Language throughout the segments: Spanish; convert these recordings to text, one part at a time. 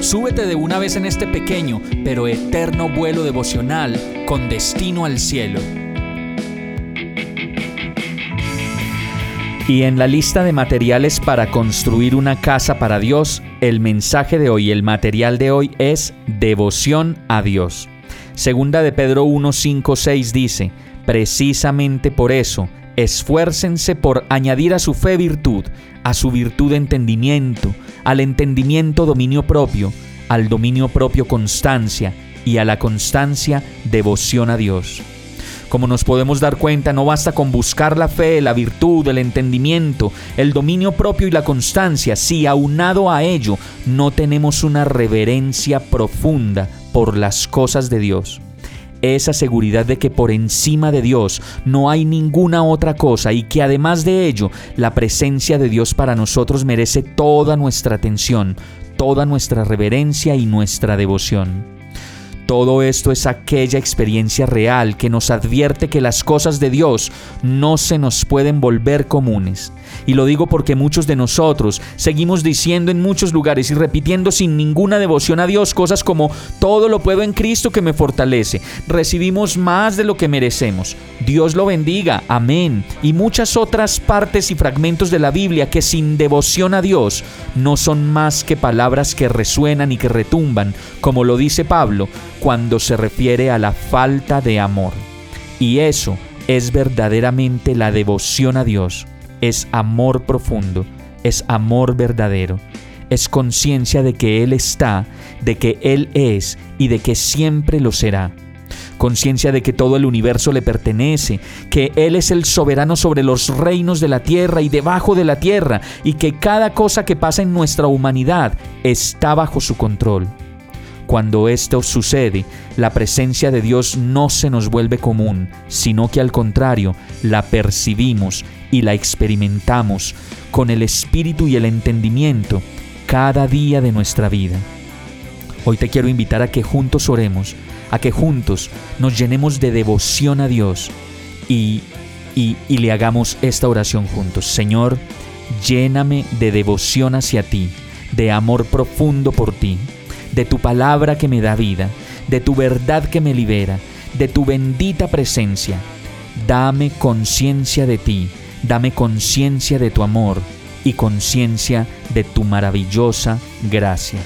súbete de una vez en este pequeño pero eterno vuelo devocional con destino al cielo. Y en la lista de materiales para construir una casa para Dios, el mensaje de hoy, el material de hoy es devoción a Dios. Segunda de Pedro 1, 5, 6 dice, precisamente por eso, esfuércense por añadir a su fe virtud, a su virtud entendimiento, al entendimiento dominio propio, al dominio propio constancia y a la constancia devoción a Dios. Como nos podemos dar cuenta, no basta con buscar la fe, la virtud, el entendimiento, el dominio propio y la constancia si aunado a ello no tenemos una reverencia profunda por las cosas de Dios. Esa seguridad de que por encima de Dios no hay ninguna otra cosa y que además de ello la presencia de Dios para nosotros merece toda nuestra atención, toda nuestra reverencia y nuestra devoción. Todo esto es aquella experiencia real que nos advierte que las cosas de Dios no se nos pueden volver comunes. Y lo digo porque muchos de nosotros seguimos diciendo en muchos lugares y repitiendo sin ninguna devoción a Dios cosas como todo lo puedo en Cristo que me fortalece. Recibimos más de lo que merecemos. Dios lo bendiga. Amén. Y muchas otras partes y fragmentos de la Biblia que sin devoción a Dios no son más que palabras que resuenan y que retumban, como lo dice Pablo cuando se refiere a la falta de amor. Y eso es verdaderamente la devoción a Dios. Es amor profundo, es amor verdadero, es conciencia de que Él está, de que Él es y de que siempre lo será. Conciencia de que todo el universo le pertenece, que Él es el soberano sobre los reinos de la tierra y debajo de la tierra, y que cada cosa que pasa en nuestra humanidad está bajo su control. Cuando esto sucede, la presencia de Dios no se nos vuelve común, sino que al contrario, la percibimos y la experimentamos con el espíritu y el entendimiento cada día de nuestra vida. Hoy te quiero invitar a que juntos oremos, a que juntos nos llenemos de devoción a Dios y, y, y le hagamos esta oración juntos. Señor, lléname de devoción hacia ti, de amor profundo por ti de tu palabra que me da vida, de tu verdad que me libera, de tu bendita presencia. Dame conciencia de ti, dame conciencia de tu amor y conciencia de tu maravillosa gracia.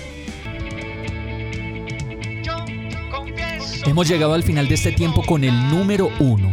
Hemos llegado al final de este tiempo con el número uno.